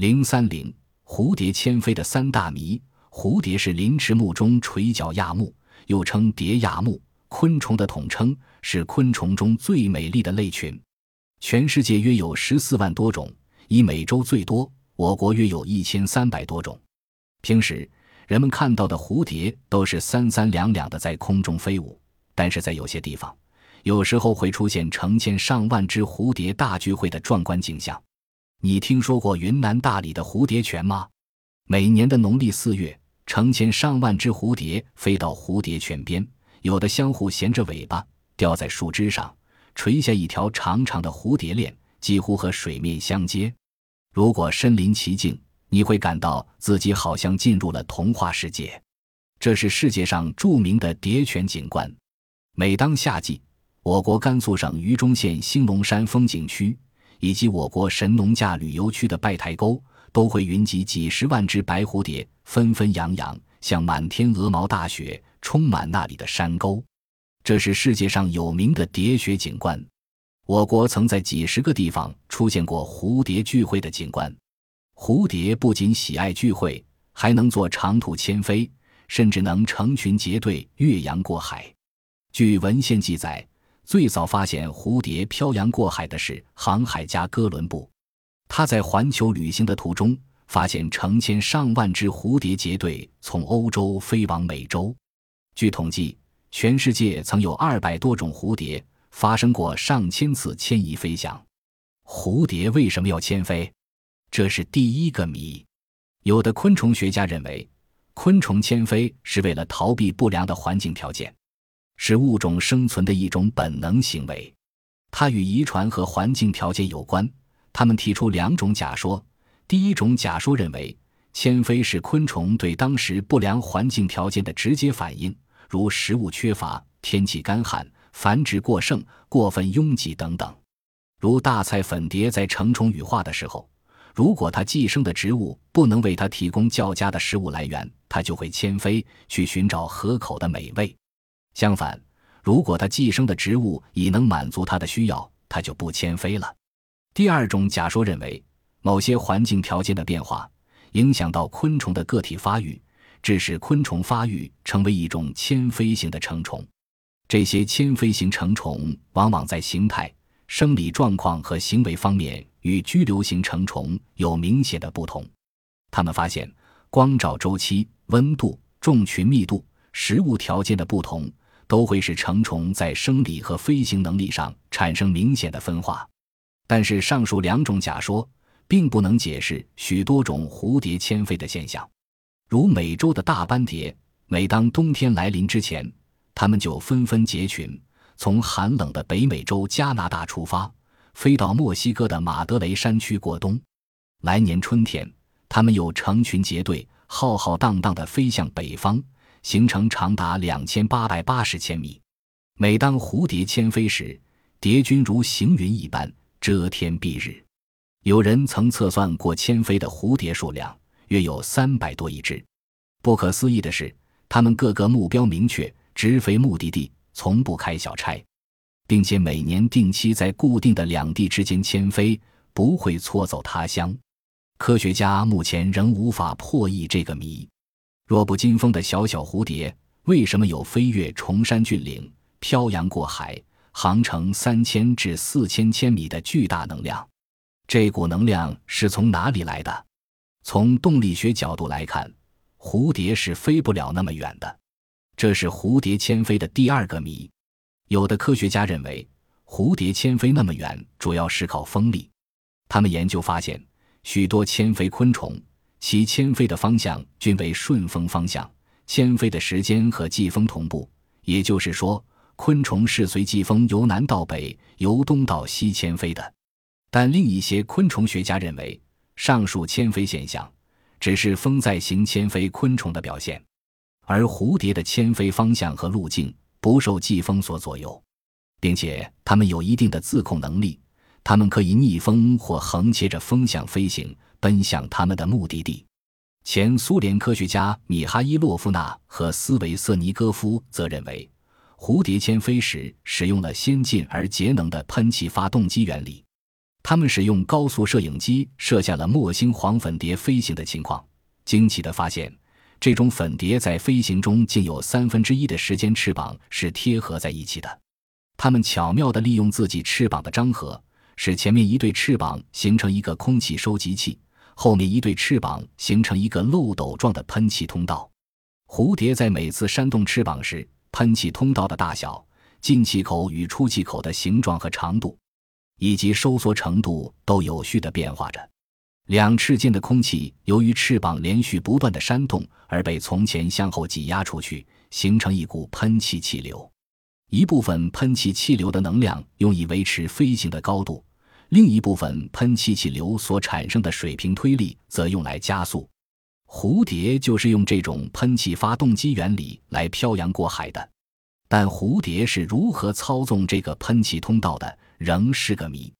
零三零蝴蝶迁飞的三大谜。蝴蝶是鳞翅目中垂角亚目，又称蝶亚目，昆虫的统称，是昆虫中最美丽的类群。全世界约有十四万多种，以美洲最多，我国约有一千三百多种。平时人们看到的蝴蝶都是三三两两的在空中飞舞，但是在有些地方，有时候会出现成千上万只蝴蝶大聚会的壮观景象。你听说过云南大理的蝴蝶泉吗？每年的农历四月，成千上万只蝴蝶飞到蝴蝶泉边，有的相互衔着尾巴吊在树枝上，垂下一条长长的蝴蝶链，几乎和水面相接。如果身临其境，你会感到自己好像进入了童话世界。这是世界上著名的蝶泉景观。每当夏季，我国甘肃省榆中县兴隆山风景区。以及我国神农架旅游区的拜台沟，都会云集几十万只白蝴蝶，纷纷扬扬，像满天鹅毛大雪，充满那里的山沟。这是世界上有名的蝶雪景观。我国曾在几十个地方出现过蝴蝶聚会的景观。蝴蝶不仅喜爱聚会，还能做长途迁飞，甚至能成群结队越洋过海。据文献记载。最早发现蝴蝶漂洋过海的是航海家哥伦布，他在环球旅行的途中发现成千上万只蝴蝶结队从欧洲飞往美洲。据统计，全世界曾有二百多种蝴蝶发生过上千次迁移飞翔。蝴蝶为什么要迁飞？这是第一个谜。有的昆虫学家认为，昆虫迁飞是为了逃避不良的环境条件。是物种生存的一种本能行为，它与遗传和环境条件有关。他们提出两种假说：第一种假说认为，迁飞是昆虫对当时不良环境条件的直接反应，如食物缺乏、天气干旱、繁殖过剩、过分拥挤等等。如大菜粉蝶在成虫羽化的时候，如果它寄生的植物不能为它提供较佳的食物来源，它就会迁飞去寻找合口的美味。相反，如果它寄生的植物已能满足它的需要，它就不迁飞了。第二种假说认为，某些环境条件的变化影响到昆虫的个体发育，致使昆虫发育成为一种迁飞型的成虫。这些迁飞型成虫往往在形态、生理状况和行为方面与居留型成虫有明显的不同。他们发现，光照周期、温度、种群密度、食物条件的不同。都会使成虫在生理和飞行能力上产生明显的分化，但是上述两种假说并不能解释许多种蝴蝶迁飞的现象。如美洲的大斑蝶，每当冬天来临之前，它们就纷纷结群，从寒冷的北美洲加拿大出发，飞到墨西哥的马德雷山区过冬。来年春天，它们又成群结队，浩浩荡荡地飞向北方。行程长达两千八百八十千米。每当蝴蝶迁飞时，蝶军如行云一般遮天蔽日。有人曾测算过迁飞的蝴蝶数量，约有三百多亿只。不可思议的是，它们各个目标明确，直飞目的地，从不开小差，并且每年定期在固定的两地之间迁飞，不会错走他乡。科学家目前仍无法破译这个谜。弱不禁风的小小蝴蝶，为什么有飞越崇山峻岭、漂洋过海、航程三千至四千千米的巨大能量？这股能量是从哪里来的？从动力学角度来看，蝴蝶是飞不了那么远的。这是蝴蝶迁飞的第二个谜。有的科学家认为，蝴蝶迁飞那么远，主要是靠风力。他们研究发现，许多迁飞昆虫。其迁飞的方向均为顺风方向，迁飞的时间和季风同步。也就是说，昆虫是随季风由南到北、由东到西迁飞的。但另一些昆虫学家认为，上述迁飞现象只是风在行迁飞昆虫的表现，而蝴蝶的迁飞方向和路径不受季风所左右，并且它们有一定的自控能力，它们可以逆风或横切着风向飞行。奔向他们的目的地。前苏联科学家米哈伊洛夫纳和斯维瑟尼戈夫则认为，蝴蝶迁飞时使用了先进而节能的喷气发动机原理。他们使用高速摄影机摄下了墨星黄粉蝶飞行的情况，惊奇地发现，这种粉蝶在飞行中竟有三分之一的时间翅膀是贴合在一起的。他们巧妙地利用自己翅膀的张合，使前面一对翅膀形成一个空气收集器，后面一对翅膀形成一个漏斗状的喷气通道。蝴蝶在每次扇动翅膀时，喷气通道的大小、进气口与出气口的形状和长度。以及收缩程度都有序地变化着，两翅间的空气由于翅膀连续不断的扇动而被从前向后挤压出去，形成一股喷气气流。一部分喷气气流的能量用以维持飞行的高度，另一部分喷气气流所产生的水平推力则用来加速。蝴蝶就是用这种喷气发动机原理来漂洋过海的，但蝴蝶是如何操纵这个喷气通道的？仍是个谜。